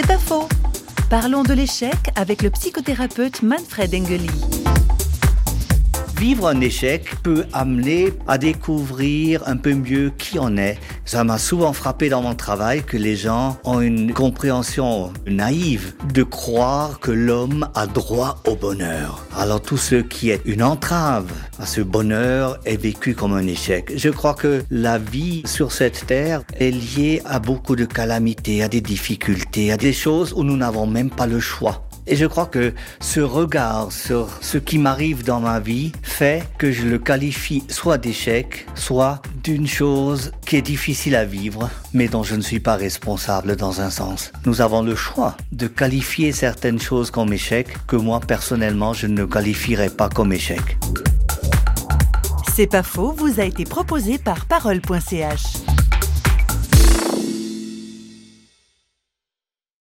C'est pas faux. Parlons de l'échec avec le psychothérapeute Manfred Engeli. Vivre un échec peut amener à découvrir un peu mieux qui on est. Ça m'a souvent frappé dans mon travail que les gens ont une compréhension naïve de croire que l'homme a droit au bonheur. Alors tout ce qui est une entrave à ce bonheur est vécu comme un échec. Je crois que la vie sur cette terre est liée à beaucoup de calamités, à des difficultés, à des choses où nous n'avons même pas le choix. Et je crois que ce regard sur ce qui m'arrive dans ma vie fait que je le qualifie soit d'échec, soit d'une chose qui est difficile à vivre, mais dont je ne suis pas responsable dans un sens. Nous avons le choix de qualifier certaines choses comme échec que moi personnellement je ne qualifierais pas comme échec. C'est pas faux, vous a été proposé par parole.ch.